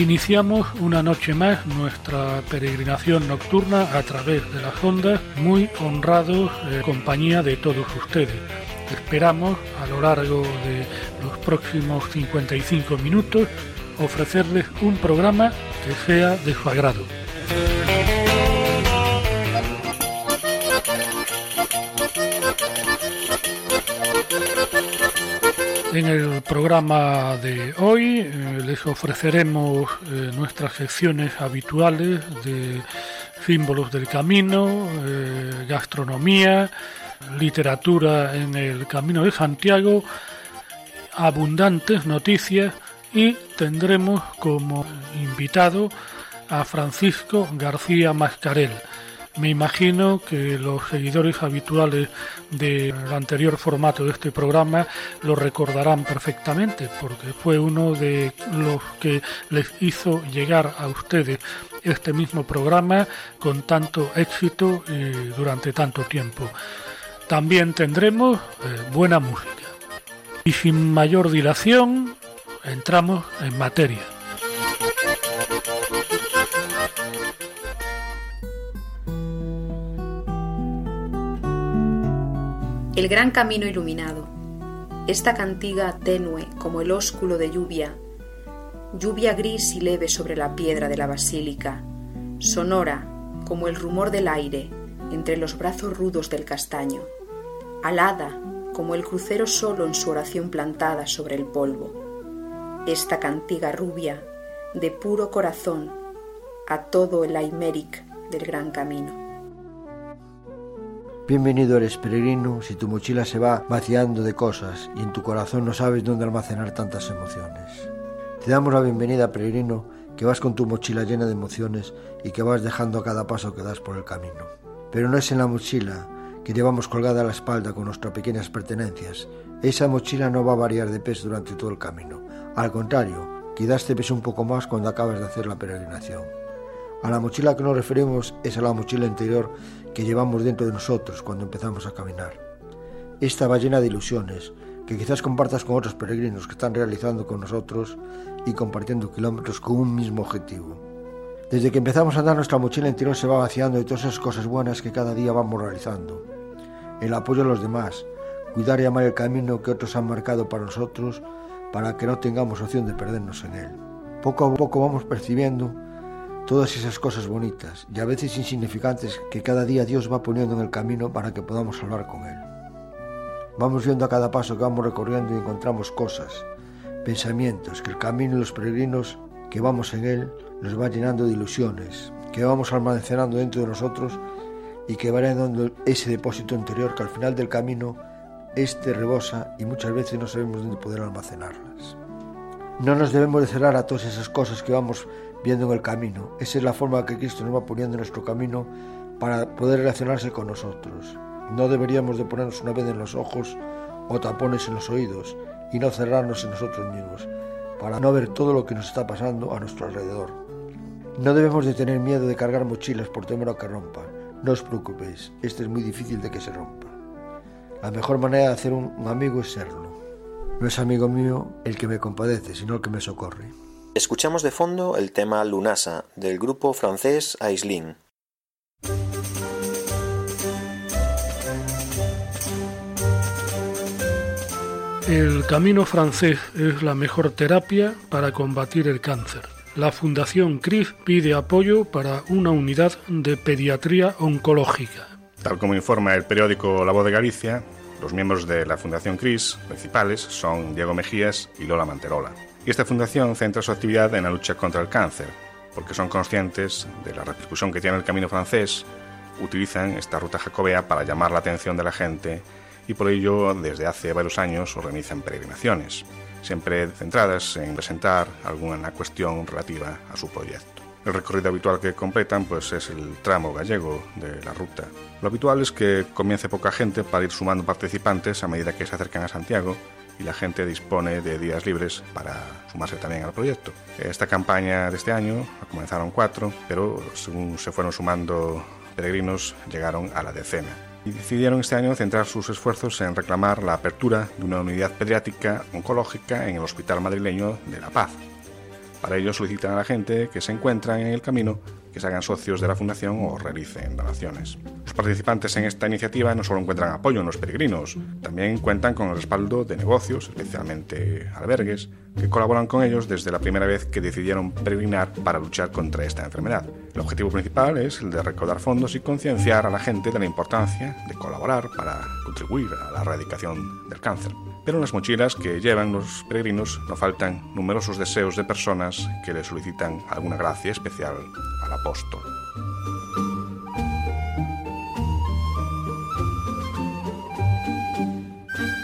Iniciamos una noche más nuestra peregrinación nocturna a través de las ondas, muy honrados en compañía de todos ustedes. Esperamos a lo largo de los próximos 55 minutos ofrecerles un programa que sea de su agrado. En el programa de hoy eh, les ofreceremos eh, nuestras secciones habituales de símbolos del camino, eh, gastronomía, literatura en el Camino de Santiago, abundantes noticias y tendremos como invitado a Francisco García Mascarel me imagino que los seguidores habituales del anterior formato de este programa lo recordarán perfectamente, porque fue uno de los que les hizo llegar a ustedes este mismo programa con tanto éxito y durante tanto tiempo. También tendremos eh, buena música. Y sin mayor dilación, entramos en materia. El gran camino iluminado. Esta cantiga tenue como el ósculo de lluvia, lluvia gris y leve sobre la piedra de la basílica, sonora como el rumor del aire entre los brazos rudos del castaño, alada como el crucero solo en su oración plantada sobre el polvo. Esta cantiga rubia, de puro corazón, a todo el aiméric del gran camino. Bienvenido eres peregrino si tu mochila se va vaciando de cosas y en tu corazón no sabes dónde almacenar tantas emociones. Te damos la bienvenida, peregrino, que vas con tu mochila llena de emociones y que vas dejando a cada paso que das por el camino. Pero no es en la mochila que llevamos colgada a la espalda con nuestras pequeñas pertenencias. Esa mochila no va a variar de peso durante todo el camino. Al contrario, quizás te pese un poco más cuando acabas de hacer la peregrinación. A la mochila que nos referimos es a la mochila interior que llevamos dentro de nosotros cuando empezamos a caminar. Esta va llena de ilusiones que quizás compartas con otros peregrinos que están realizando con nosotros y compartiendo kilómetros con un mismo objetivo. Desde que empezamos a andar nuestra mochila interior se va vaciando de todas esas cosas buenas que cada día vamos realizando. El apoyo a los demás, cuidar y amar el camino que otros han marcado para nosotros para que no tengamos opción de perdernos en él. Poco a poco vamos percibiendo todas esas cosas bonitas y a veces insignificantes que cada día Dios va poniendo en el camino para que podamos hablar con Él. Vamos viendo a cada paso que vamos recorriendo y encontramos cosas, pensamientos, que el camino y los peregrinos que vamos en Él nos va llenando de ilusiones, que vamos almacenando dentro de nosotros y que va dando ese depósito interior que al final del camino este rebosa y muchas veces no sabemos dónde poder almacenarlas. No nos debemos de cerrar a todas esas cosas que vamos viendo en el camino. Esa es la forma que Cristo nos va poniendo en nuestro camino para poder relacionarse con nosotros. No deberíamos de ponernos una vez en los ojos o tapones en los oídos y no cerrarnos en nosotros mismos para no ver todo lo que nos está pasando a nuestro alrededor. No debemos de tener miedo de cargar mochilas por temor a que rompan. No os preocupéis, este es muy difícil de que se rompa. La mejor manera de hacer un amigo es serlo. No es amigo mío el que me compadece, sino el que me socorre. Escuchamos de fondo el tema Lunasa del grupo francés Aislin. El camino francés es la mejor terapia para combatir el cáncer. La Fundación CRIS pide apoyo para una unidad de pediatría oncológica. Tal como informa el periódico La Voz de Galicia, los miembros de la Fundación CRIS principales son Diego Mejías y Lola Manterola. Y esta fundación centra su actividad en la lucha contra el cáncer, porque son conscientes de la repercusión que tiene el camino francés, utilizan esta ruta jacobea para llamar la atención de la gente y por ello desde hace varios años organizan peregrinaciones, siempre centradas en presentar alguna cuestión relativa a su proyecto. El recorrido habitual que completan pues, es el tramo gallego de la ruta. Lo habitual es que comience poca gente para ir sumando participantes a medida que se acercan a Santiago y la gente dispone de días libres para sumarse también al proyecto. Esta campaña de este año comenzaron cuatro, pero según se fueron sumando peregrinos llegaron a la decena. Y decidieron este año centrar sus esfuerzos en reclamar la apertura de una unidad pediátrica oncológica en el Hospital Madrileño de La Paz. Para ello solicitan a la gente que se encuentran en el camino que se hagan socios de la Fundación o realicen donaciones. Los participantes en esta iniciativa no solo encuentran apoyo en los peregrinos, también cuentan con el respaldo de negocios, especialmente albergues, que colaboran con ellos desde la primera vez que decidieron peregrinar para luchar contra esta enfermedad. El objetivo principal es el de recaudar fondos y concienciar a la gente de la importancia de colaborar para contribuir a la erradicación del cáncer. Pero en las mochilas que llevan los peregrinos no faltan numerosos deseos de personas que le solicitan alguna gracia especial al apóstol.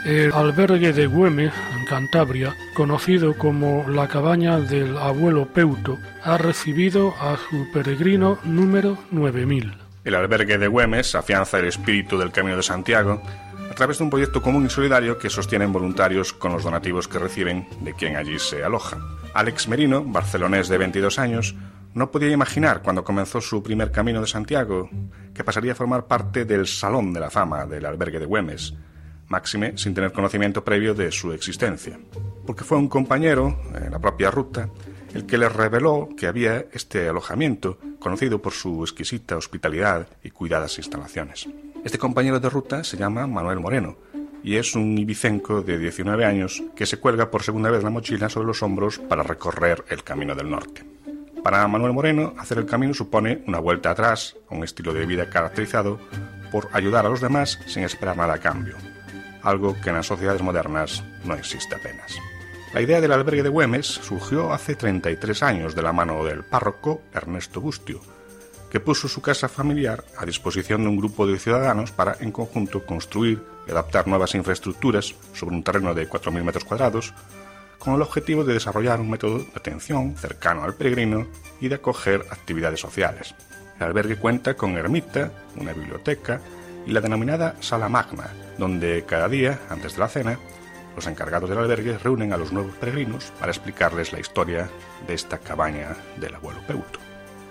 El albergue de Güemes, Cantabria, conocido como la cabaña del abuelo Peuto, ha recibido a su peregrino número 9000. El albergue de Güemes afianza el espíritu del Camino de Santiago a través de un proyecto común y solidario que sostienen voluntarios con los donativos que reciben de quien allí se aloja. Alex Merino, barcelonés de 22 años, no podía imaginar cuando comenzó su primer camino de Santiago que pasaría a formar parte del Salón de la Fama del albergue de Güemes, máxime sin tener conocimiento previo de su existencia, porque fue un compañero en la propia ruta el que le reveló que había este alojamiento, conocido por su exquisita hospitalidad y cuidadas instalaciones. Este compañero de ruta se llama Manuel Moreno y es un ibicenco de 19 años que se cuelga por segunda vez la mochila sobre los hombros para recorrer el Camino del Norte. Para Manuel Moreno, hacer el camino supone una vuelta atrás, un estilo de vida caracterizado por ayudar a los demás sin esperar nada a cambio, algo que en las sociedades modernas no existe apenas. La idea del albergue de Güemes surgió hace 33 años de la mano del párroco Ernesto Bustio, que puso su casa familiar a disposición de un grupo de ciudadanos para, en conjunto, construir y adaptar nuevas infraestructuras sobre un terreno de 4.000 metros cuadrados, con el objetivo de desarrollar un método de atención cercano al peregrino y de acoger actividades sociales. El albergue cuenta con ermita, una biblioteca y la denominada sala magna, donde cada día, antes de la cena, los encargados del albergue reúnen a los nuevos peregrinos para explicarles la historia de esta cabaña del abuelo Peuto.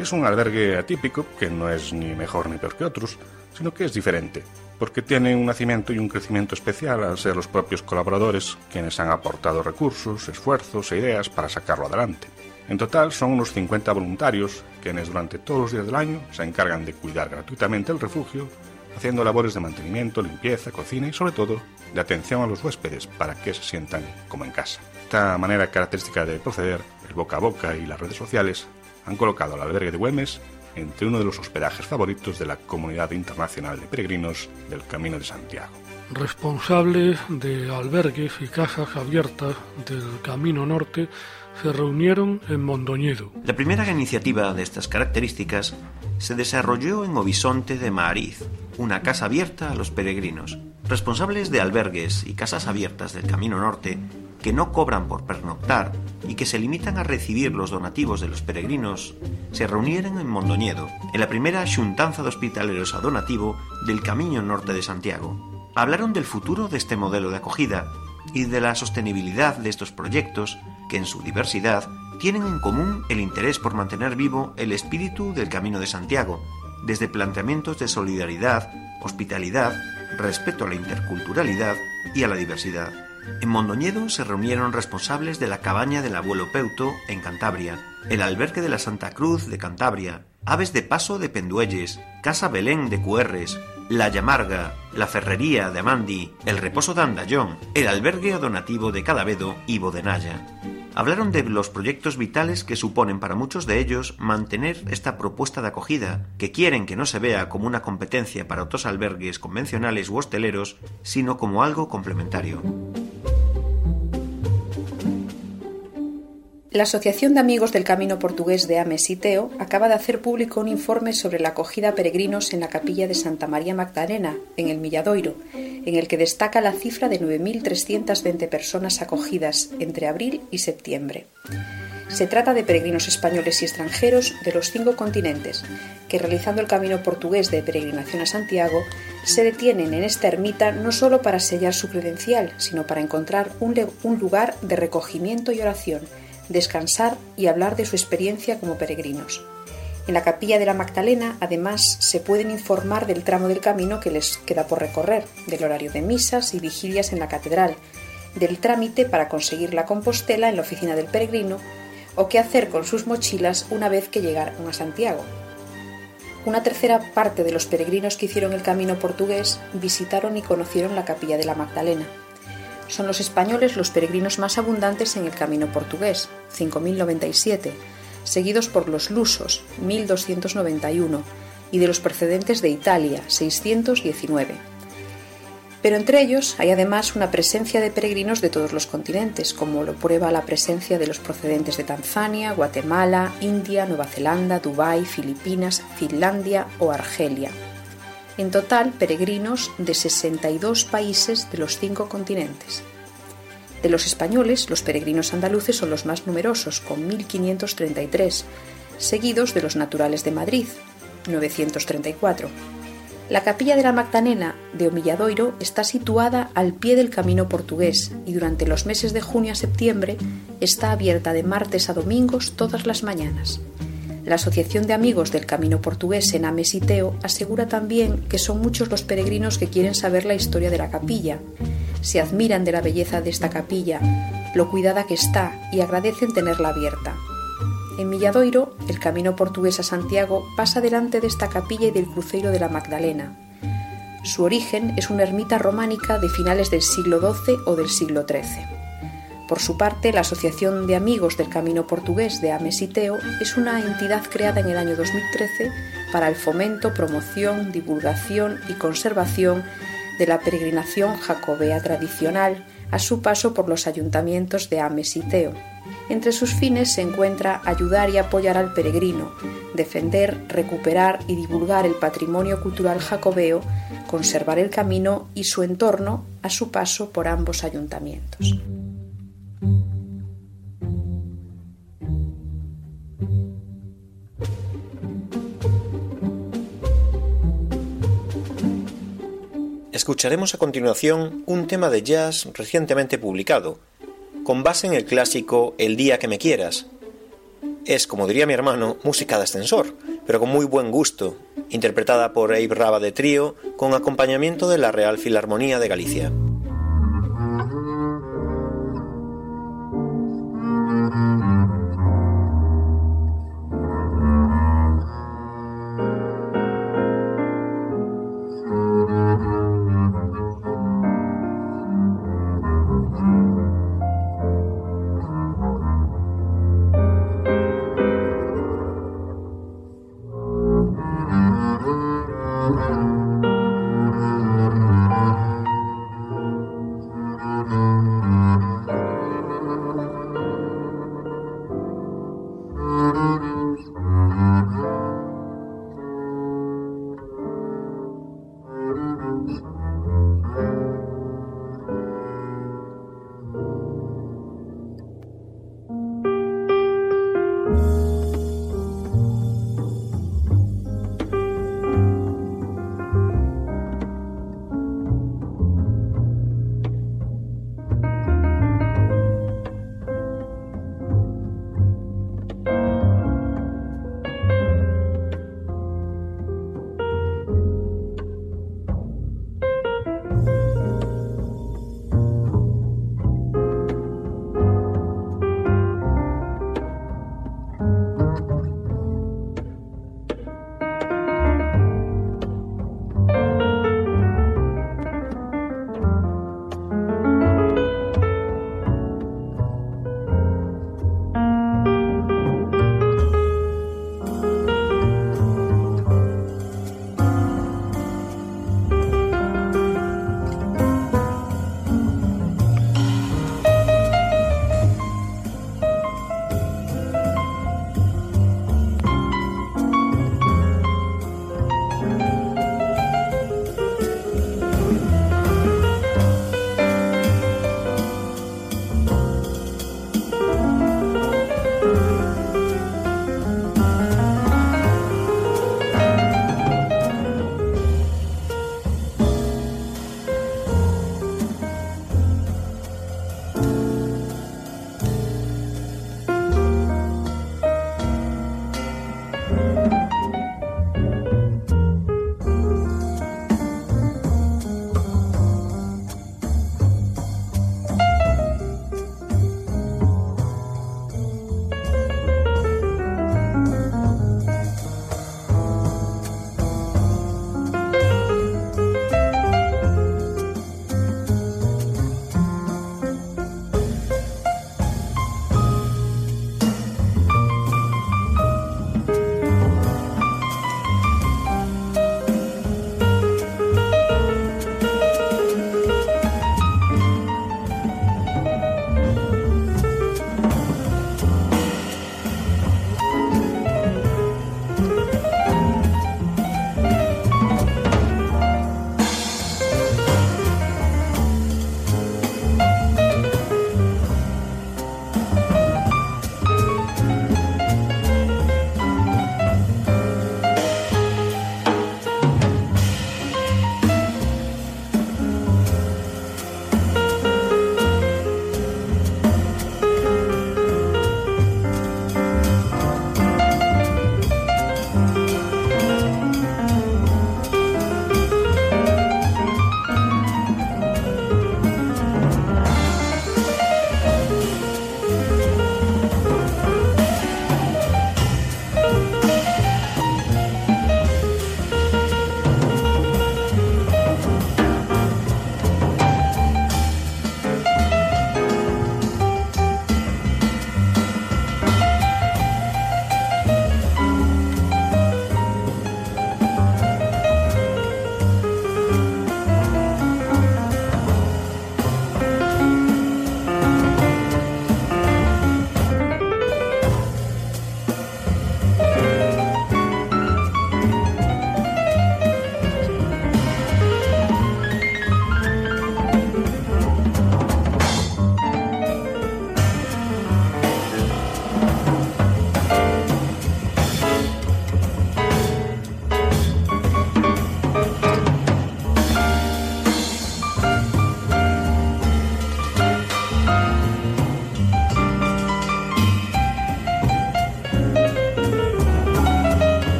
Es un albergue atípico que no es ni mejor ni peor que otros, sino que es diferente, porque tiene un nacimiento y un crecimiento especial al ser los propios colaboradores quienes han aportado recursos, esfuerzos e ideas para sacarlo adelante. En total son unos 50 voluntarios quienes durante todos los días del año se encargan de cuidar gratuitamente el refugio haciendo labores de mantenimiento, limpieza, cocina y sobre todo de atención a los huéspedes para que se sientan como en casa. Esta manera característica de proceder, el boca a boca y las redes sociales, han colocado al albergue de Güemes entre uno de los hospedajes favoritos de la comunidad internacional de peregrinos del Camino de Santiago. Responsables de albergues y casas abiertas del Camino Norte se reunieron en Mondoñedo. La primera iniciativa de estas características se desarrolló en Obisonte de Maariz, una casa abierta a los peregrinos. Responsables de albergues y casas abiertas del Camino Norte que no cobran por pernoctar y que se limitan a recibir los donativos de los peregrinos, se reunieron en Mondoñedo, en la primera xuntanza de hospitaleros a donativo del Camino Norte de Santiago. Hablaron del futuro de este modelo de acogida y de la sostenibilidad de estos proyectos que en su diversidad tienen en común el interés por mantener vivo el espíritu del Camino de Santiago, desde planteamientos de solidaridad, hospitalidad, respeto a la interculturalidad y a la diversidad. En Mondoñedo se reunieron responsables de la cabaña del abuelo Peuto en Cantabria, el albergue de la Santa Cruz de Cantabria, Aves de Paso de Penduelles, Casa Belén de Cuerres, La Llamarga, la Ferrería de Amandi, el Reposo de Andallón, el albergue donativo de Cadavedo y Bodenaya. Hablaron de los proyectos vitales que suponen para muchos de ellos mantener esta propuesta de acogida, que quieren que no se vea como una competencia para otros albergues convencionales u hosteleros, sino como algo complementario. La Asociación de Amigos del Camino Portugués de Ames y Teo acaba de hacer público un informe sobre la acogida a peregrinos en la capilla de Santa María Magdalena, en el Milladoiro, en el que destaca la cifra de 9.320 personas acogidas entre abril y septiembre. Se trata de peregrinos españoles y extranjeros de los cinco continentes, que realizando el camino portugués de peregrinación a Santiago, se detienen en esta ermita no solo para sellar su credencial, sino para encontrar un, un lugar de recogimiento y oración, descansar y hablar de su experiencia como peregrinos. En la capilla de la Magdalena, además, se pueden informar del tramo del camino que les queda por recorrer, del horario de misas y vigilias en la catedral, del trámite para conseguir la compostela en la oficina del peregrino o qué hacer con sus mochilas una vez que llegaron a Santiago. Una tercera parte de los peregrinos que hicieron el camino portugués visitaron y conocieron la capilla de la Magdalena. Son los españoles los peregrinos más abundantes en el camino portugués, 5.097, seguidos por los lusos, 1.291, y de los precedentes de Italia, 619 pero entre ellos hay además una presencia de peregrinos de todos los continentes, como lo prueba la presencia de los procedentes de Tanzania, Guatemala, India, Nueva Zelanda, Dubái, Filipinas, Finlandia o Argelia. En total, peregrinos de 62 países de los cinco continentes. De los españoles, los peregrinos andaluces son los más numerosos, con 1.533, seguidos de los naturales de Madrid, 934 la capilla de la Magdalena de Omilladoiro está situada al pie del camino portugués y durante los meses de junio a septiembre está abierta de martes a domingos todas las mañanas. La Asociación de Amigos del Camino Portugués en Amesiteo asegura también que son muchos los peregrinos que quieren saber la historia de la capilla. Se admiran de la belleza de esta capilla, lo cuidada que está y agradecen tenerla abierta. En Milladoiro, el camino portugués a Santiago pasa delante de esta capilla y del cruceiro de la Magdalena. Su origen es una ermita románica de finales del siglo XII o del siglo XIII. Por su parte, la Asociación de Amigos del Camino Portugués de Amesiteo es una entidad creada en el año 2013 para el fomento, promoción, divulgación y conservación de la peregrinación jacobea tradicional a su paso por los ayuntamientos de Amesiteo, entre sus fines se encuentra ayudar y apoyar al peregrino, defender, recuperar y divulgar el patrimonio cultural jacobeo, conservar el camino y su entorno a su paso por ambos ayuntamientos. Escucharemos a continuación un tema de jazz recientemente publicado, con base en el clásico El día que me quieras. Es, como diría mi hermano, música de ascensor, pero con muy buen gusto, interpretada por Abe Raba de Trío, con acompañamiento de la Real Filarmonía de Galicia.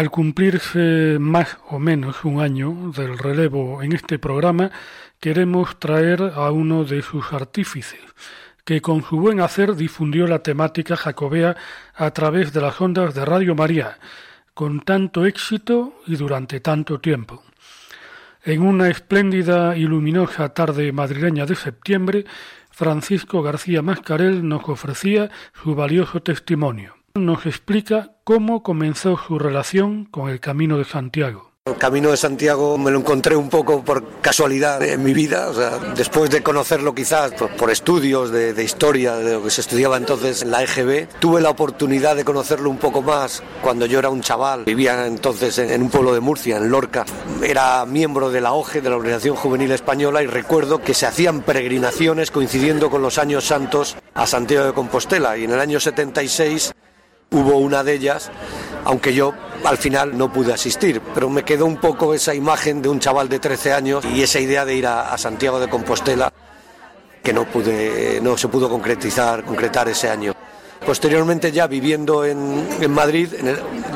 Al cumplirse más o menos un año del relevo en este programa, queremos traer a uno de sus artífices, que con su buen hacer difundió la temática jacobea a través de las ondas de Radio María, con tanto éxito y durante tanto tiempo. En una espléndida y luminosa tarde madrileña de septiembre, Francisco García Mascarel nos ofrecía su valioso testimonio nos explica cómo comenzó su relación con el Camino de Santiago. El Camino de Santiago me lo encontré un poco por casualidad en mi vida, o sea, después de conocerlo quizás por, estudios de, historia, de lo que se estudiaba entonces en la EGB, tuve la oportunidad de conocerlo un poco más cuando yo era un chaval, vivía entonces en, en un pueblo de Murcia, en Lorca, era miembro de la OGE, de la Organización Juvenil Española, y recuerdo que se hacían peregrinaciones coincidiendo con los años santos a Santiago de Compostela, y en el año 76 hubo una de ellas, aunque yo al final no pude asistir, pero me quedó un poco esa imagen de un chaval de 13 años y esa idea de ir a, Santiago de Compostela que no pude, no se pudo concretizar, concretar ese año. Posteriormente ya viviendo en, Madrid,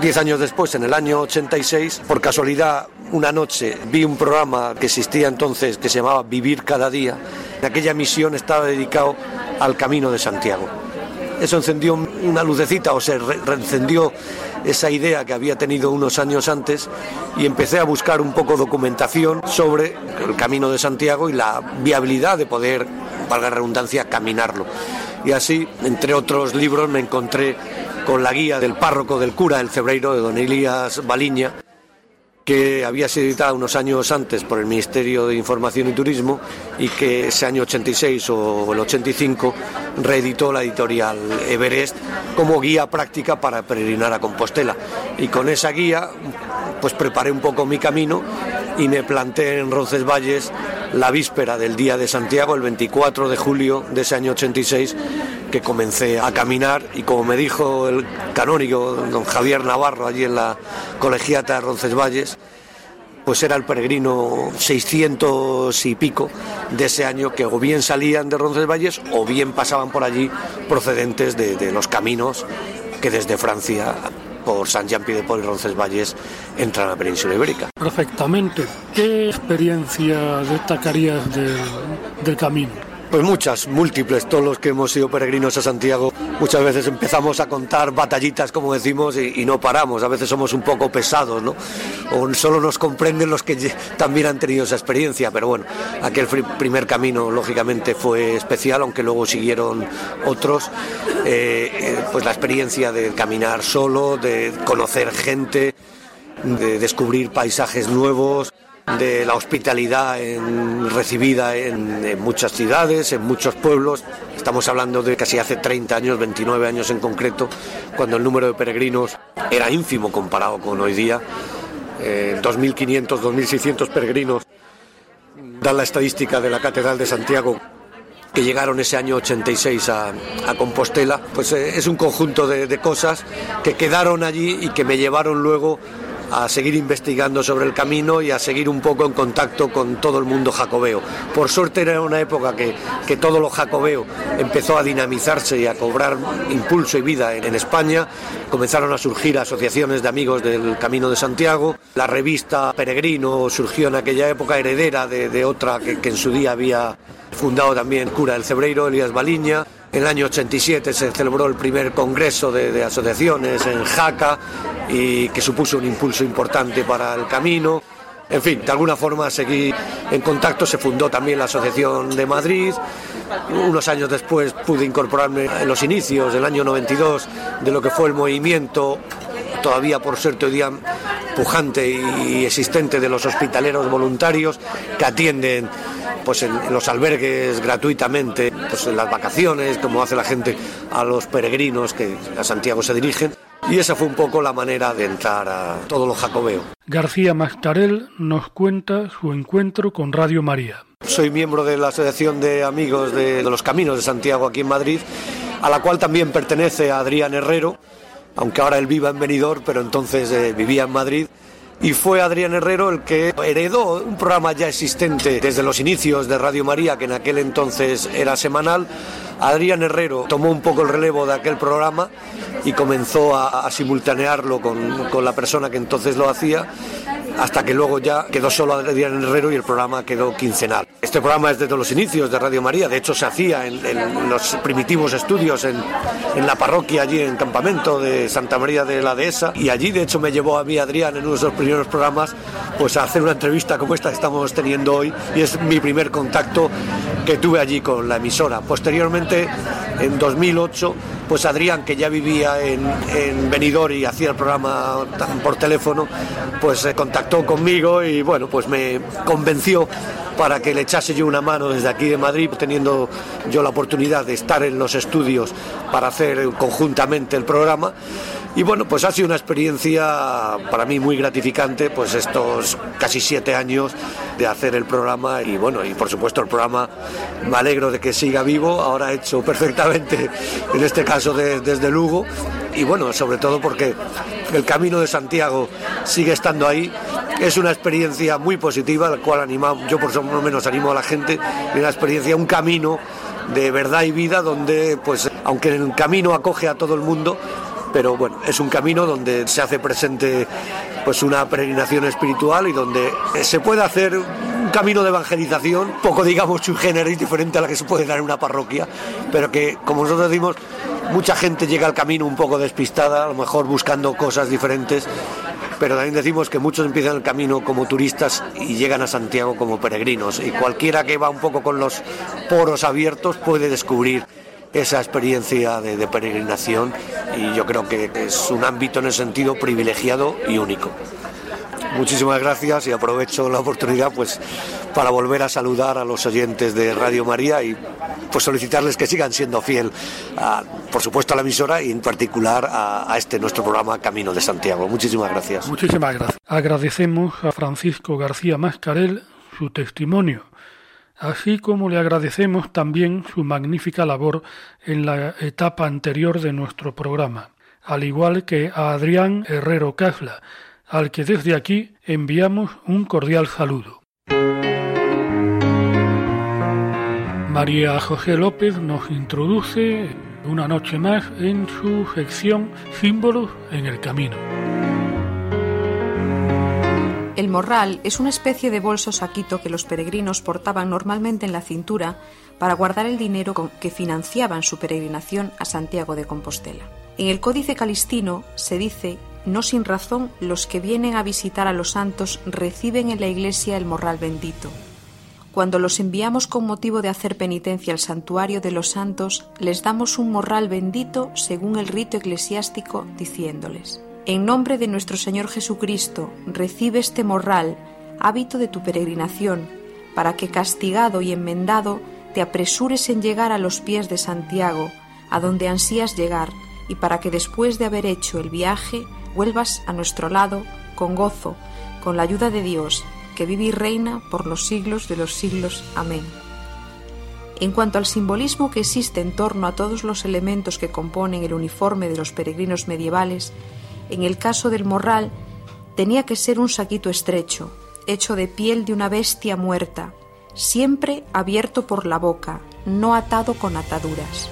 diez años después, en el año 86, por casualidad una noche vi un programa que existía entonces que se llamaba Vivir cada día. En aquella misión estaba dedicado al Camino de Santiago eso encendió una lucecita o se reencendió esa idea que había tenido unos años antes y empecé a buscar un poco documentación sobre el camino de Santiago y la viabilidad de poder, valga la redundancia, caminarlo. Y así, entre otros libros, me encontré con la guía del párroco del cura del Cebreiro de don Elías Baliña, que había sido editada unos años antes por el Ministerio de Información y Turismo y que ese año 86 o el 85 reeditó la editorial Everest como guía práctica para peregrinar a Compostela. Y con esa guía pues preparé un poco mi camino y me planté en Roncesvalles la víspera del Día de Santiago, el 24 de julio de ese año 86, que comencé a caminar y como me dijo el canónigo don Javier Navarro allí en la colegiata de Roncesvalles, pues era el peregrino 600 y pico de ese año que o bien salían de Roncesvalles o bien pasaban por allí procedentes de, de los caminos que desde Francia por San Jean Pied de Port y Roncesvalles entran a la península ibérica. Perfectamente. ¿Qué experiencia destacarías del, del camino? Pues muchas, múltiples, todos los que hemos sido peregrinos a Santiago, muchas veces empezamos a contar batallitas, como decimos, y, no paramos, a veces somos un poco pesados, ¿no? O solo nos comprenden los que también han tenido esa experiencia, pero bueno, aquel primer camino lógicamente fue especial, aunque luego siguieron otros, eh, eh, pues la experiencia de caminar solo, de conocer gente, de descubrir paisajes nuevos, de la hospitalidad recibida en, muchas ciudades, en muchos pueblos. Estamos hablando de casi hace 30 años, 29 años en concreto, cuando el número de peregrinos era ínfimo comparado con hoy día. 2.500, 2.600 peregrinos dan la estadística de la Catedral de Santiago que llegaron ese año 86 a, Compostela, pues eh, es un conjunto de, cosas que quedaron allí y que me llevaron luego a seguir investigando sobre el camino y a seguir un poco en contacto con todo el mundo jacobeo. Por suerte era una época que, que todo lo jacobeo empezó a dinamizarse y a cobrar impulso y vida en, España. Comenzaron a surgir asociaciones de amigos del Camino de Santiago. La revista Peregrino surgió en aquella época heredera de, otra que, en su día había fundado también cura del Cebreiro, Elías Baliña. En el año 87 se celebró el primer congreso de, asociaciones en Jaca y que supuso un impulso importante para el camino. En fin, de alguna forma seguí en contacto, se fundó también la Asociación de Madrid. Unos años después pude incorporarme en los inicios del año 92 de lo que fue el movimiento, todavía por ser día pujante y existente de los hospitaleros voluntarios que atienden pues en, los albergues gratuitamente, pues en las vacaciones, como hace la gente a los peregrinos que a Santiago se dirigen. Y esa fue un poco la manera de entrar a todo lo jacobeo. García Mastarel nos cuenta su encuentro con Radio María. Soy miembro de la Asociación de Amigos de, los Caminos de Santiago aquí en Madrid, a la cual también pertenece Adrián Herrero, aunque ahora él viva en Benidorm, pero entonces eh, vivía en Madrid y fue Adrián Herrero el que heredó un programa ya existente desde los inicios de Radio María, que en aquel entonces era semanal, Adrián Herrero tomó un poco el relevo de aquel programa y comenzó a, simultanearlo con, con la persona que entonces lo hacía hasta que luego ya quedó solo Adrián Herrero y el programa quedó quincenal. Este programa es desde los inicios de Radio María, de hecho se hacía en, los primitivos estudios en, en, la parroquia allí en campamento de Santa María de la Dehesa y allí de hecho me llevó a mí Adrián en uno de los primeros programas pues hacer una entrevista como esta que estamos teniendo hoy y es mi primer contacto que tuve allí con la emisora. Posteriormente, en 2008, pues Adrián, que ya vivía en, en Benidorm y hacía el programa por teléfono, pues se contactó conmigo y bueno, pues me convenció para que le echase yo una mano desde aquí de Madrid, teniendo yo la oportunidad de estar en los estudios para hacer conjuntamente el programa. Y bueno, pues ha sido una experiencia para mí muy gratificante, pues estos casi siete años de hacer el programa. Y bueno, y por supuesto el programa me alegro de que siga vivo, ahora hecho perfectamente, en este caso desde Lugo, y bueno, sobre todo porque el Camino de Santiago sigue estando ahí. Es una experiencia muy positiva, la cual anima, yo por lo menos animo a la gente, una experiencia, un camino de verdad y vida donde, pues, aunque el camino acoge a todo el mundo, pero bueno, es un camino donde se hace presente pues una peregrinación espiritual y donde se puede hacer camino de evangelización, poco digamos su género y diferente a la que se puede dar en una parroquia, pero que como nosotros decimos, mucha gente llega al camino un poco despistada, a lo mejor buscando cosas diferentes, pero también decimos que muchos empiezan el camino como turistas y llegan a Santiago como peregrinos y cualquiera que va un poco con los poros abiertos puede descubrir esa experiencia de, peregrinación y yo creo que es un ámbito en el sentido privilegiado y único. Muchísimas gracias y aprovecho la oportunidad pues para volver a saludar a los oyentes de Radio María y pues solicitarles que sigan siendo fiel a, por supuesto a la emisora y en particular a, a este nuestro programa Camino de Santiago. Muchísimas gracias. Muchísimas gracias. Agradecemos a Francisco García Mascarel su testimonio así como le agradecemos también su magnífica labor en la etapa anterior de nuestro programa, al igual que a Adrián Herrero Casla, al que desde aquí enviamos un cordial saludo. María José López nos introduce una noche más en su sección Símbolos en el Camino. El morral es una especie de bolso saquito que los peregrinos portaban normalmente en la cintura para guardar el dinero con que financiaban su peregrinación a Santiago de Compostela. En el Códice Calistino se dice, no sin razón, los que vienen a visitar a los santos reciben en la iglesia el morral bendito. Cuando los enviamos con motivo de hacer penitencia al santuario de los santos, les damos un morral bendito según el rito eclesiástico, diciéndoles, en nombre de nuestro Señor Jesucristo, recibe este morral, hábito de tu peregrinación, para que castigado y enmendado te apresures en llegar a los pies de Santiago, a donde ansías llegar, y para que después de haber hecho el viaje vuelvas a nuestro lado con gozo, con la ayuda de Dios, que vive y reina por los siglos de los siglos. Amén. En cuanto al simbolismo que existe en torno a todos los elementos que componen el uniforme de los peregrinos medievales, en el caso del morral, tenía que ser un saquito estrecho, hecho de piel de una bestia muerta, siempre abierto por la boca, no atado con ataduras.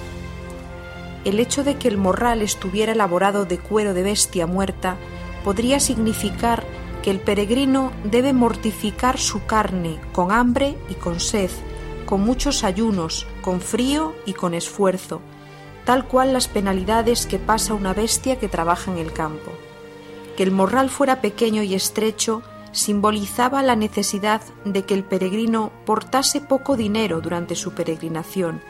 El hecho de que el morral estuviera elaborado de cuero de bestia muerta podría significar que el peregrino debe mortificar su carne con hambre y con sed, con muchos ayunos, con frío y con esfuerzo, tal cual las penalidades que pasa una bestia que trabaja en el campo. Que el morral fuera pequeño y estrecho simbolizaba la necesidad de que el peregrino portase poco dinero durante su peregrinación,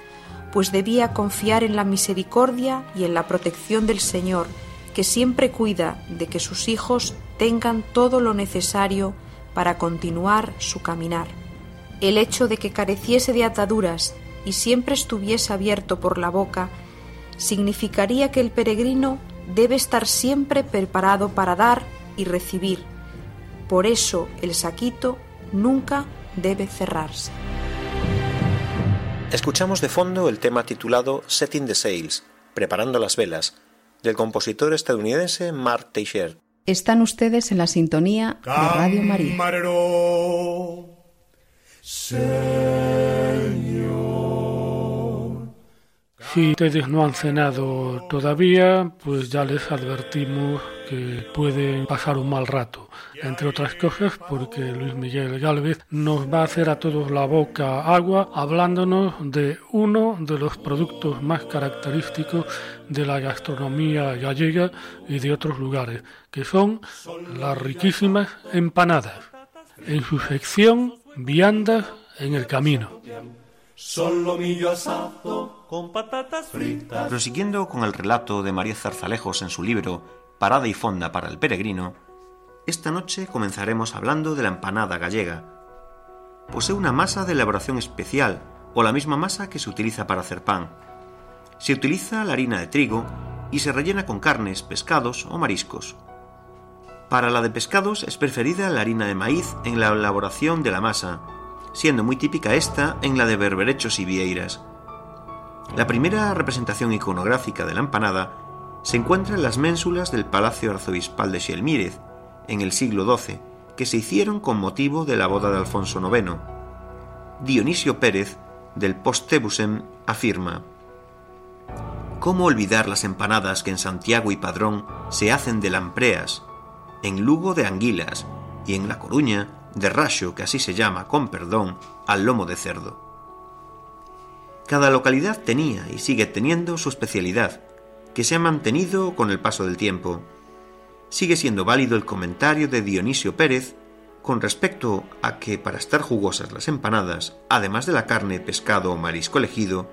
pues debía confiar en la misericordia y en la protección del Señor, que siempre cuida de que sus hijos tengan todo lo necesario para continuar su caminar. El hecho de que careciese de ataduras y siempre estuviese abierto por la boca significaría que el peregrino debe estar siempre preparado para dar y recibir. Por eso el saquito nunca debe cerrarse. Escuchamos de fondo el tema titulado Setting the Sails, Preparando las velas, del compositor estadounidense Mark Teixeira. Están ustedes en la sintonía de Radio María. Si ustedes no han cenado todavía, pues ya les advertimos que pueden pasar un mal rato. Entre otras cosas, porque Luis Miguel Gálvez nos va a hacer a todos la boca agua hablándonos de uno de los productos más característicos de la gastronomía gallega y de otros lugares, que son las riquísimas empanadas. En su sección, viandas en el camino. Solomillo asado con patatas fritas. Prosiguiendo con el relato de María Zarzalejos en su libro Parada y Fonda para el Peregrino, esta noche comenzaremos hablando de la empanada gallega. Posee una masa de elaboración especial, o la misma masa que se utiliza para hacer pan. Se utiliza la harina de trigo y se rellena con carnes, pescados o mariscos. Para la de pescados es preferida la harina de maíz en la elaboración de la masa, siendo muy típica esta en la de berberechos y vieiras. La primera representación iconográfica de la empanada se encuentra en las ménsulas del Palacio Arzobispal de Xielmírez, en el siglo XII, que se hicieron con motivo de la boda de Alfonso IX. Dionisio Pérez, del Postebusem, afirma: ¿Cómo olvidar las empanadas que en Santiago y Padrón se hacen de lampreas, en Lugo de anguilas y en La Coruña de racho, que así se llama, con perdón, al lomo de cerdo. Cada localidad tenía y sigue teniendo su especialidad, que se ha mantenido con el paso del tiempo. Sigue siendo válido el comentario de Dionisio Pérez con respecto a que para estar jugosas las empanadas, además de la carne, pescado o marisco elegido,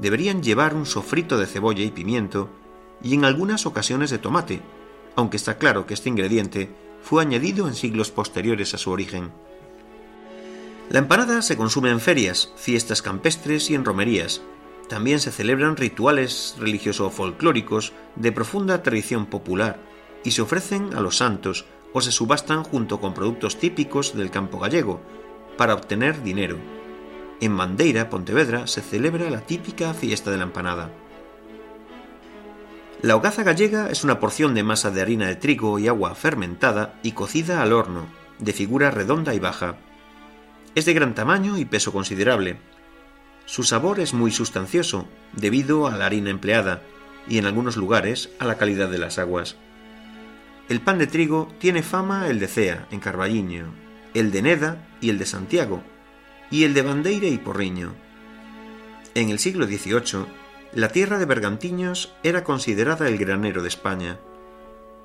deberían llevar un sofrito de cebolla y pimiento y en algunas ocasiones de tomate, aunque está claro que este ingrediente fue añadido en siglos posteriores a su origen. La empanada se consume en ferias, fiestas campestres y en romerías. También se celebran rituales religioso-folclóricos de profunda tradición popular y se ofrecen a los santos o se subastan junto con productos típicos del campo gallego para obtener dinero. En Mandeira, Pontevedra, se celebra la típica fiesta de la empanada. La hogaza gallega es una porción de masa de harina de trigo y agua fermentada y cocida al horno, de figura redonda y baja. Es de gran tamaño y peso considerable. Su sabor es muy sustancioso, debido a la harina empleada, y en algunos lugares a la calidad de las aguas. El pan de trigo tiene fama el de Cea, en Carballiño, el de Neda y el de Santiago, y el de Bandeira y Porriño. En el siglo XVIII, la tierra de Bergantiños era considerada el granero de España.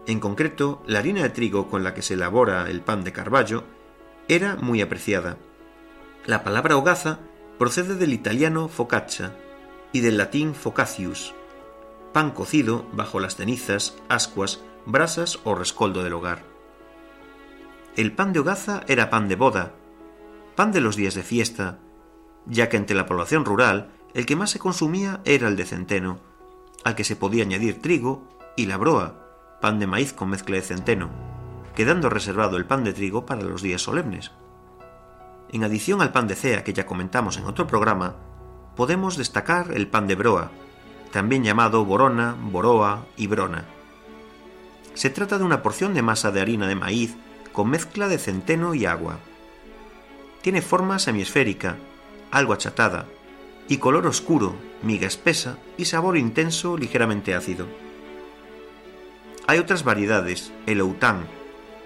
En concreto, la harina de trigo con la que se elabora el pan de Carballo era muy apreciada. La palabra hogaza procede del italiano focaccia y del latín focacius, pan cocido bajo las cenizas, ascuas, brasas o rescoldo del hogar. El pan de hogaza era pan de boda, pan de los días de fiesta, ya que entre la población rural el que más se consumía era el de centeno, al que se podía añadir trigo y la broa, pan de maíz con mezcla de centeno, quedando reservado el pan de trigo para los días solemnes. En adición al pan de cea que ya comentamos en otro programa, podemos destacar el pan de broa, también llamado borona, boroa y brona. Se trata de una porción de masa de harina de maíz con mezcla de centeno y agua. Tiene forma semiesférica, algo achatada, y color oscuro, miga espesa y sabor intenso ligeramente ácido. Hay otras variedades, el oután,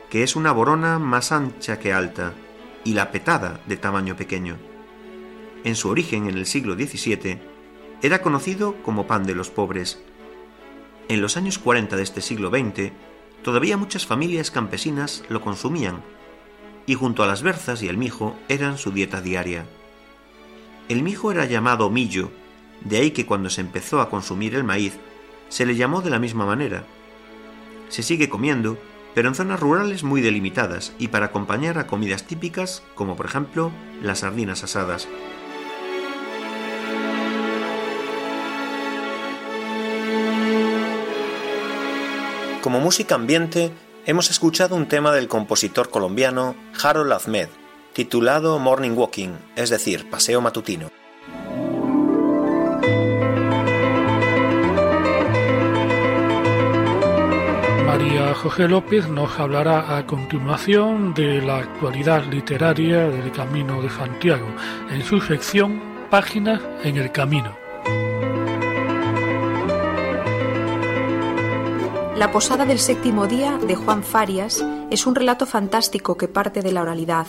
que es una borona más ancha que alta, y la petada de tamaño pequeño. En su origen en el siglo XVII, era conocido como pan de los pobres. En los años 40 de este siglo XX, todavía muchas familias campesinas lo consumían, y junto a las berzas y el mijo eran su dieta diaria. El mijo era llamado millo, de ahí que cuando se empezó a consumir el maíz, se le llamó de la misma manera. Se sigue comiendo, pero en zonas rurales muy delimitadas y para acompañar a comidas típicas como por ejemplo las sardinas asadas. Como música ambiente, hemos escuchado un tema del compositor colombiano Harold Ahmed, titulado Morning Walking, es decir, paseo matutino. María José López nos hablará a continuación de la actualidad literaria del Camino de Santiago, en su sección Páginas en el Camino. La Posada del Séptimo Día de Juan Farias es un relato fantástico que parte de la oralidad.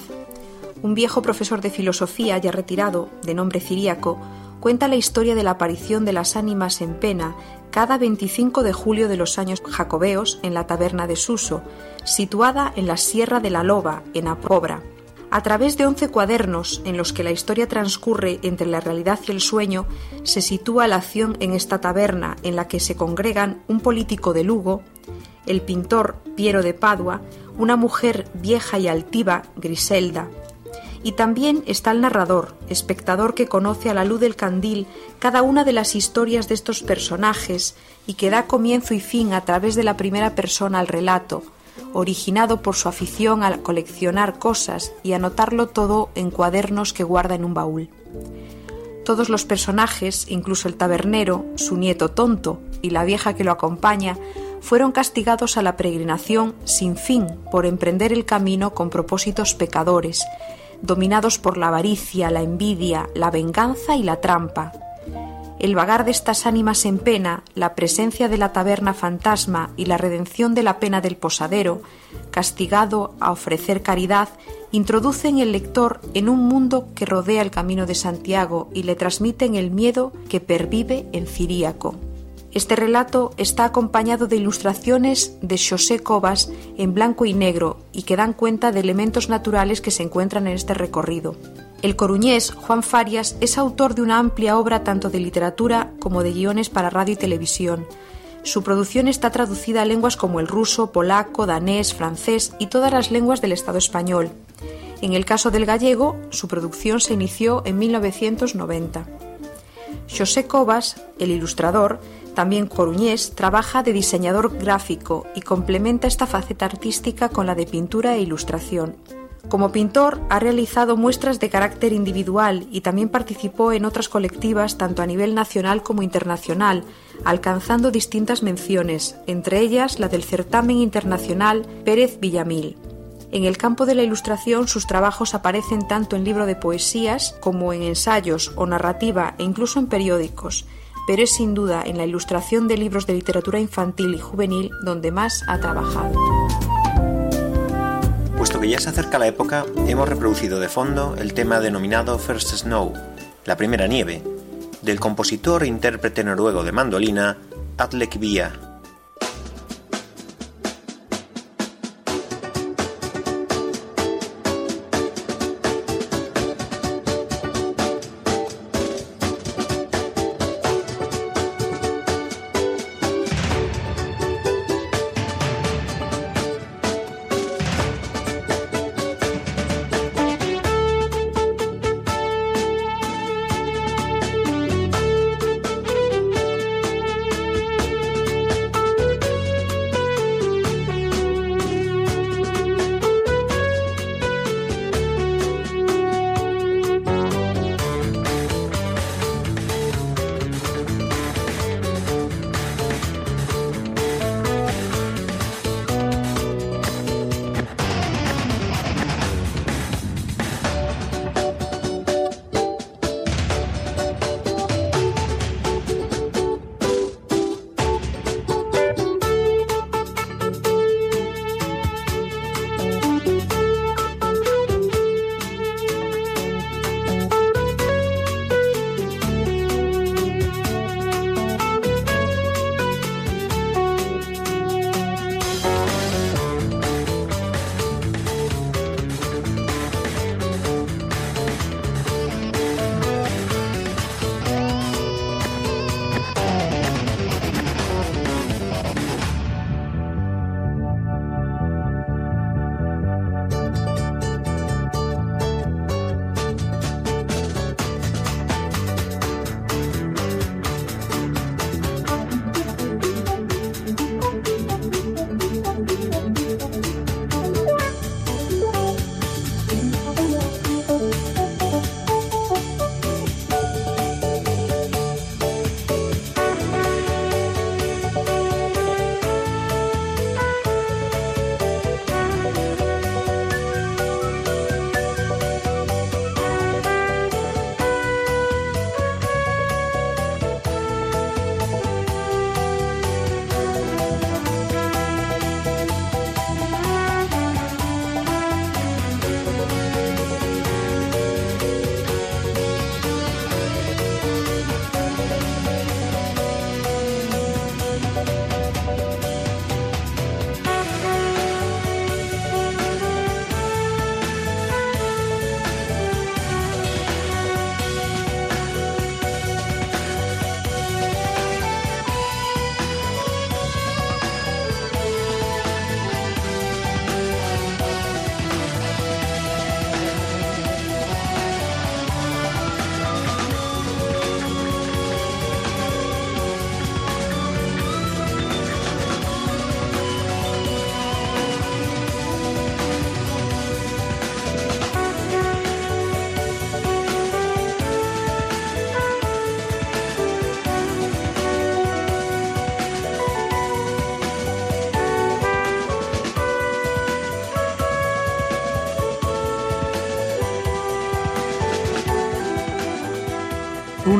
Un viejo profesor de filosofía ya retirado, de nombre ciríaco, cuenta la historia de la aparición de las ánimas en pena cada 25 de julio de los años jacobeos en la taberna de Suso, situada en la Sierra de la Loba, en Apobra. A través de once cuadernos en los que la historia transcurre entre la realidad y el sueño, se sitúa la acción en esta taberna en la que se congregan un político de Lugo, el pintor Piero de Padua, una mujer vieja y altiva, Griselda, y también está el narrador, espectador que conoce a la luz del candil cada una de las historias de estos personajes y que da comienzo y fin a través de la primera persona al relato, originado por su afición a coleccionar cosas y anotarlo todo en cuadernos que guarda en un baúl. Todos los personajes, incluso el tabernero, su nieto tonto y la vieja que lo acompaña, fueron castigados a la peregrinación sin fin por emprender el camino con propósitos pecadores, dominados por la avaricia, la envidia, la venganza y la trampa, el vagar de estas ánimas en pena, la presencia de la taberna fantasma y la redención de la pena del posadero, castigado a ofrecer caridad, introducen el lector en un mundo que rodea el camino de Santiago y le transmiten el miedo que pervive en Ciríaco. Este relato está acompañado de ilustraciones de José Cobas en blanco y negro y que dan cuenta de elementos naturales que se encuentran en este recorrido. El coruñés Juan Farias es autor de una amplia obra tanto de literatura como de guiones para radio y televisión. Su producción está traducida a lenguas como el ruso, polaco, danés, francés y todas las lenguas del Estado español. En el caso del gallego, su producción se inició en 1990. José Cobas, el ilustrador, también coruñés, trabaja de diseñador gráfico y complementa esta faceta artística con la de pintura e ilustración. Como pintor ha realizado muestras de carácter individual y también participó en otras colectivas tanto a nivel nacional como internacional, alcanzando distintas menciones, entre ellas la del certamen internacional Pérez Villamil. En el campo de la ilustración sus trabajos aparecen tanto en libro de poesías como en ensayos o narrativa e incluso en periódicos, pero es sin duda en la ilustración de libros de literatura infantil y juvenil donde más ha trabajado. Puesto que ya se acerca la época, hemos reproducido de fondo el tema denominado First Snow, la primera nieve, del compositor e intérprete noruego de mandolina Atlek Via.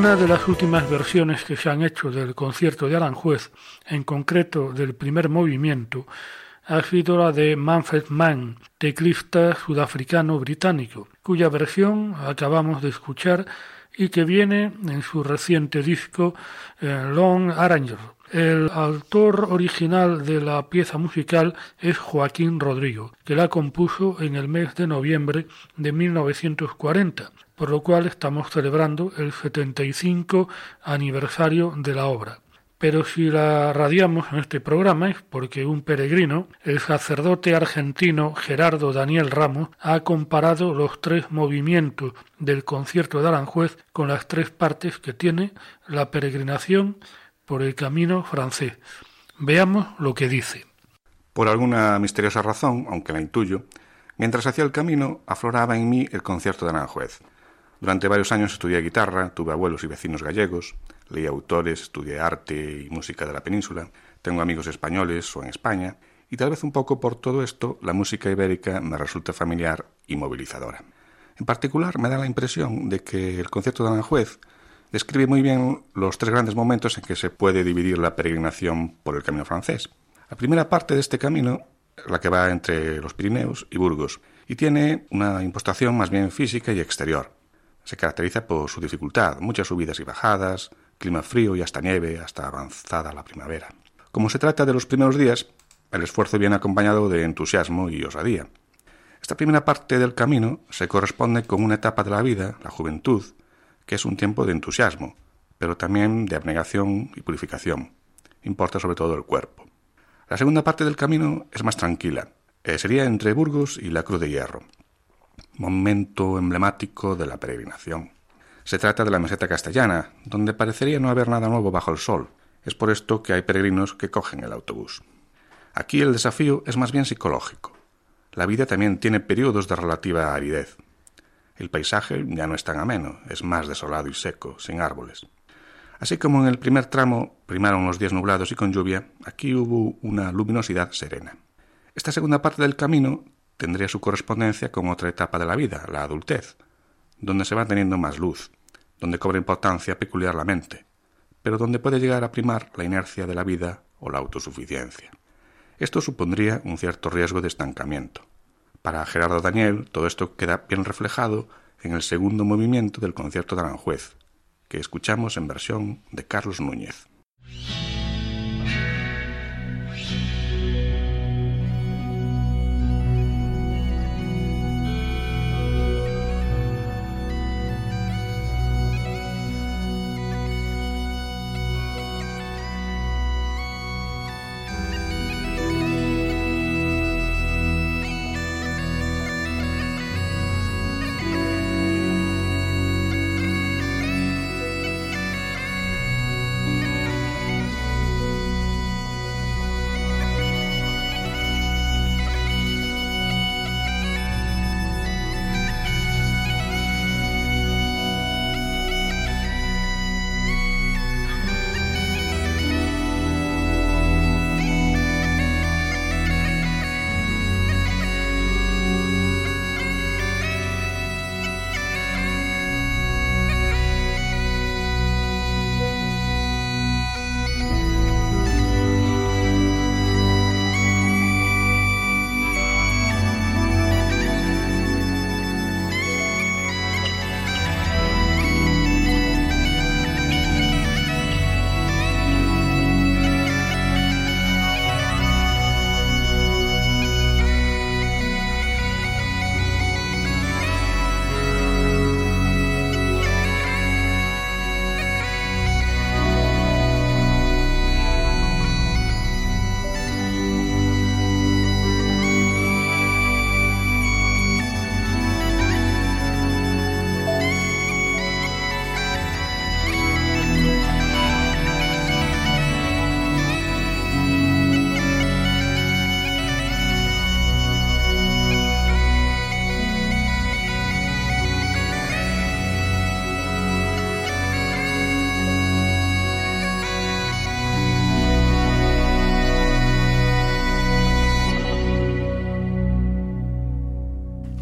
Una de las últimas versiones que se han hecho del concierto de Aranjuez, en concreto del primer movimiento, ha sido la de Manfred Mann, teclista sudafricano británico, cuya versión acabamos de escuchar y que viene en su reciente disco eh, Long Arranger. El autor original de la pieza musical es Joaquín Rodrigo, que la compuso en el mes de noviembre de 1940, por lo cual estamos celebrando el 75 aniversario de la obra. Pero si la radiamos en este programa es porque un peregrino, el sacerdote argentino Gerardo Daniel Ramos, ha comparado los tres movimientos del concierto de Aranjuez con las tres partes que tiene la peregrinación por el camino francés. Veamos lo que dice. Por alguna misteriosa razón, aunque la intuyo, mientras hacía el camino afloraba en mí el concierto de Aranjuez. Durante varios años estudié guitarra, tuve abuelos y vecinos gallegos, Leí autores, estudié arte y música de la península, tengo amigos españoles o en España, y tal vez un poco por todo esto la música ibérica me resulta familiar y movilizadora. En particular me da la impresión de que el concierto de Aranjuez describe muy bien los tres grandes momentos en que se puede dividir la peregrinación por el camino francés. La primera parte de este camino, la que va entre los Pirineos y Burgos, y tiene una impostación más bien física y exterior. Se caracteriza por su dificultad, muchas subidas y bajadas, clima frío y hasta nieve hasta avanzada la primavera. Como se trata de los primeros días, el esfuerzo viene acompañado de entusiasmo y osadía. Esta primera parte del camino se corresponde con una etapa de la vida, la juventud, que es un tiempo de entusiasmo, pero también de abnegación y purificación. Importa sobre todo el cuerpo. La segunda parte del camino es más tranquila. Eh, sería entre Burgos y la Cruz de Hierro, momento emblemático de la peregrinación. Se trata de la meseta castellana, donde parecería no haber nada nuevo bajo el sol. Es por esto que hay peregrinos que cogen el autobús. Aquí el desafío es más bien psicológico. La vida también tiene periodos de relativa aridez. El paisaje ya no es tan ameno, es más desolado y seco, sin árboles. Así como en el primer tramo primaron los días nublados y con lluvia, aquí hubo una luminosidad serena. Esta segunda parte del camino tendría su correspondencia con otra etapa de la vida, la adultez, donde se va teniendo más luz, donde cobra importancia peculiar la mente, pero donde puede llegar a primar la inercia de la vida o la autosuficiencia. Esto supondría un cierto riesgo de estancamiento. Para Gerardo Daniel, todo esto queda bien reflejado en el segundo movimiento del concierto de Aranjuez, que escuchamos en versión de Carlos Núñez.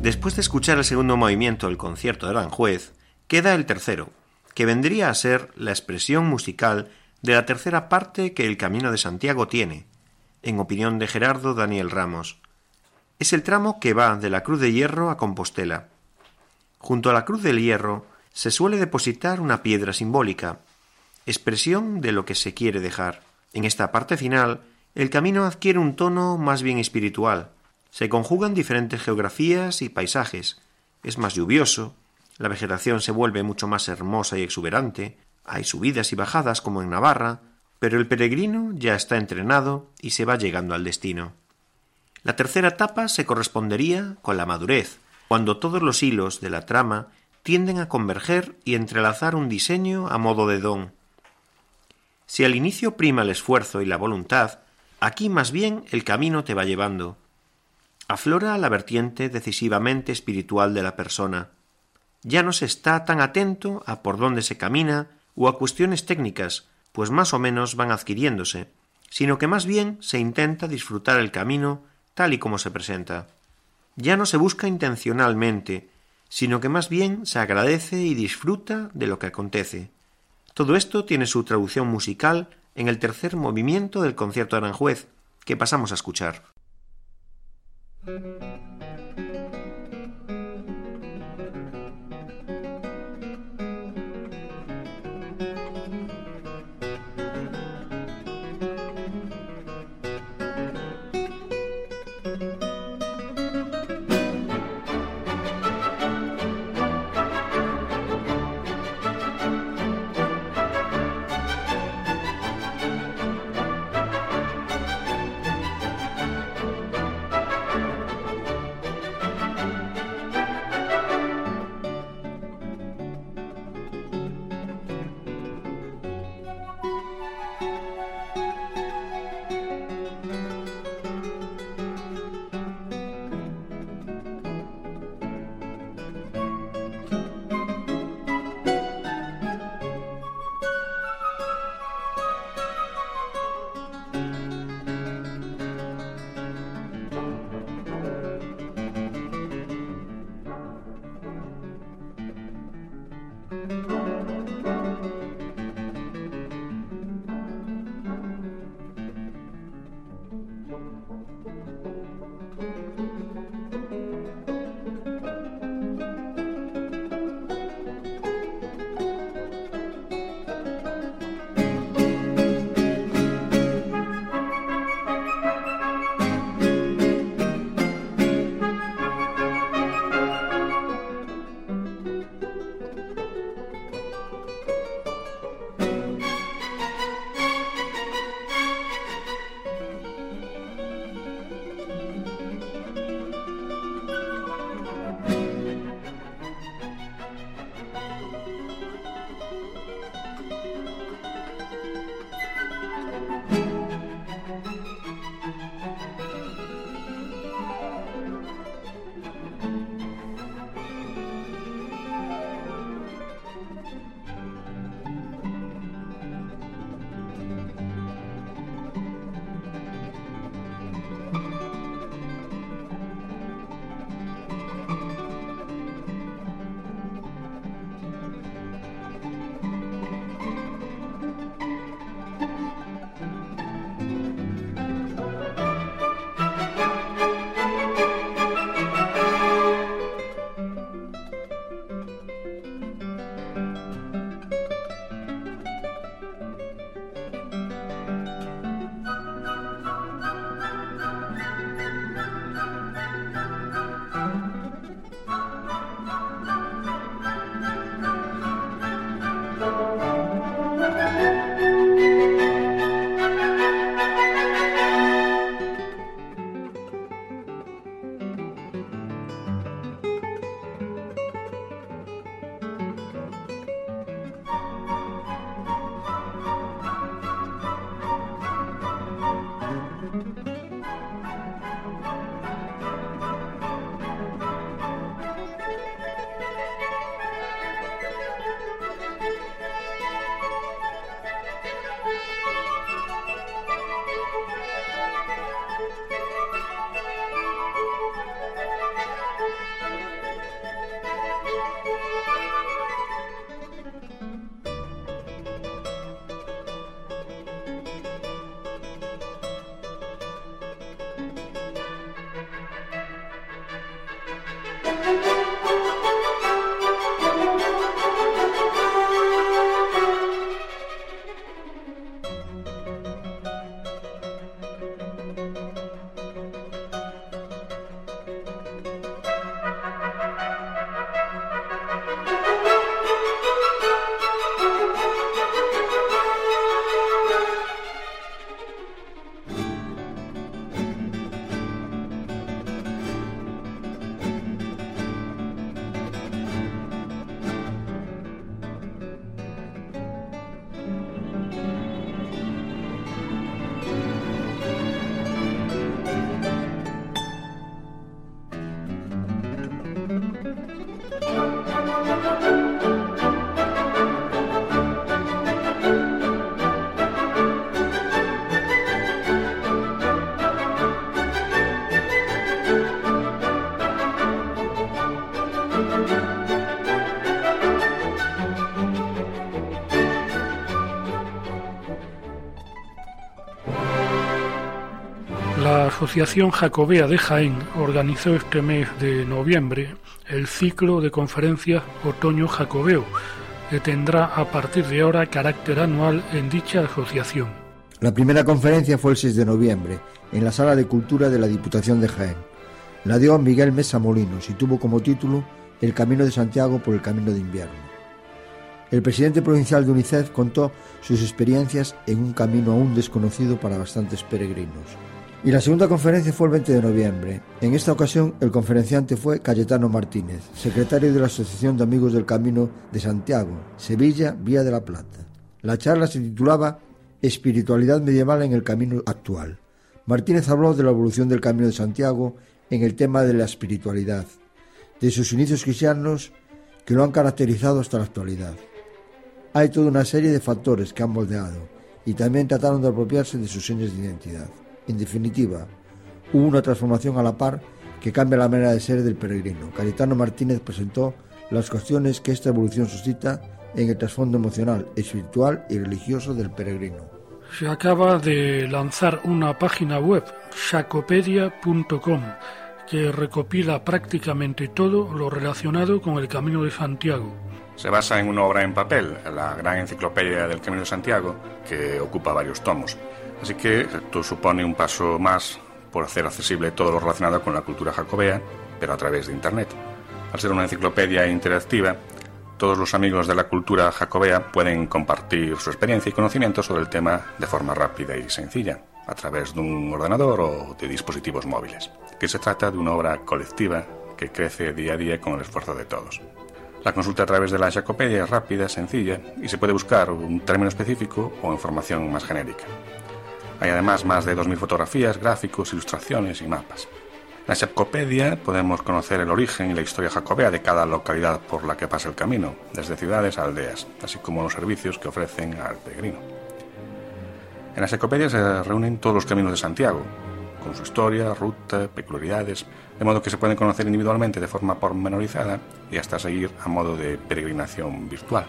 Después de escuchar el segundo movimiento del concierto de Aranjuez, queda el tercero, que vendría a ser la expresión musical de la tercera parte que el Camino de Santiago tiene, en opinión de Gerardo Daniel Ramos. Es el tramo que va de la Cruz de Hierro a Compostela. Junto a la Cruz del Hierro se suele depositar una piedra simbólica, expresión de lo que se quiere dejar. En esta parte final, el camino adquiere un tono más bien espiritual. Se conjugan diferentes geografías y paisajes. Es más lluvioso, la vegetación se vuelve mucho más hermosa y exuberante, hay subidas y bajadas como en Navarra, pero el peregrino ya está entrenado y se va llegando al destino. La tercera etapa se correspondería con la madurez, cuando todos los hilos de la trama tienden a converger y entrelazar un diseño a modo de don. Si al inicio prima el esfuerzo y la voluntad, aquí más bien el camino te va llevando. Aflora la vertiente decisivamente espiritual de la persona. Ya no se está tan atento a por dónde se camina o a cuestiones técnicas, pues más o menos van adquiriéndose, sino que más bien se intenta disfrutar el camino tal y como se presenta. Ya no se busca intencionalmente, sino que más bien se agradece y disfruta de lo que acontece. Todo esto tiene su traducción musical en el tercer movimiento del concierto de Aranjuez, que pasamos a escuchar. La Asociación Jacobea de Jaén organizó este mes de noviembre el ciclo de conferencias Otoño Jacobeo, que tendrá a partir de ahora carácter anual en dicha asociación. La primera conferencia fue el 6 de noviembre, en la Sala de Cultura de la Diputación de Jaén. La dio Miguel Mesa Molinos y tuvo como título El Camino de Santiago por el Camino de Invierno. El presidente provincial de UNICEF contó sus experiencias en un camino aún desconocido para bastantes peregrinos. Y la segunda conferencia fue el 20 de noviembre. En esta ocasión el conferenciante fue Cayetano Martínez, secretario de la Asociación de Amigos del Camino de Santiago, Sevilla, Vía de la Plata. La charla se titulaba Espiritualidad medieval en el camino actual. Martínez habló de la evolución del Camino de Santiago en el tema de la espiritualidad, de sus inicios cristianos que lo han caracterizado hasta la actualidad. Hay toda una serie de factores que han moldeado y también trataron de apropiarse de sus señas de identidad. En definitiva, hubo una transformación a la par que cambia la manera de ser del peregrino. Cayetano Martínez presentó las cuestiones que esta evolución suscita en el trasfondo emocional, espiritual y religioso del peregrino. Se acaba de lanzar una página web, shacopedia.com, que recopila prácticamente todo lo relacionado con el Camino de Santiago. Se basa en una obra en papel, la Gran Enciclopedia del Camino de Santiago, que ocupa varios tomos. Así que esto supone un paso más por hacer accesible todo lo relacionado con la cultura jacobea, pero a través de Internet. Al ser una enciclopedia interactiva, todos los amigos de la cultura jacobea pueden compartir su experiencia y conocimiento sobre el tema de forma rápida y sencilla, a través de un ordenador o de dispositivos móviles, que se trata de una obra colectiva que crece día a día con el esfuerzo de todos. La consulta a través de la Jacopedia es rápida, sencilla y se puede buscar un término específico o información más genérica. Hay además más de 2.000 fotografías, gráficos, ilustraciones y mapas. En la Jacopedia podemos conocer el origen y la historia jacobea de cada localidad por la que pasa el camino, desde ciudades a aldeas, así como los servicios que ofrecen al peregrino. En la Jacopedia se reúnen todos los caminos de Santiago, con su historia, ruta, peculiaridades, de modo que se pueden conocer individualmente de forma pormenorizada y hasta seguir a modo de peregrinación virtual.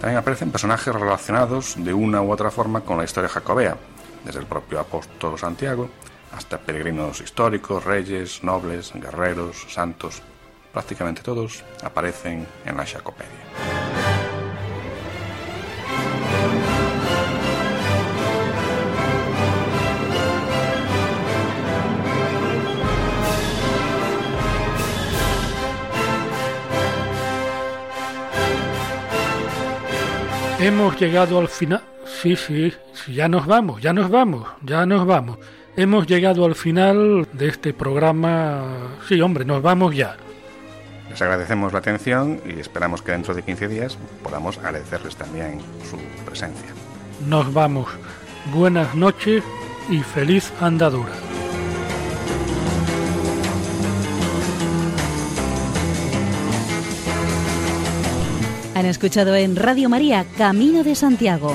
También aparecen personajes relacionados de una u otra forma con la historia jacobea, desde el propio apóstol Santiago hasta peregrinos históricos, reyes, nobles, guerreros, santos. Prácticamente todos aparecen en la Jacopedia. Hemos llegado al final. Sí, sí, sí, ya nos vamos, ya nos vamos, ya nos vamos. Hemos llegado al final de este programa. Sí, hombre, nos vamos ya. Les agradecemos la atención y esperamos que dentro de 15 días podamos agradecerles también su presencia. Nos vamos. Buenas noches y feliz andadura. Han escuchado en Radio María Camino de Santiago,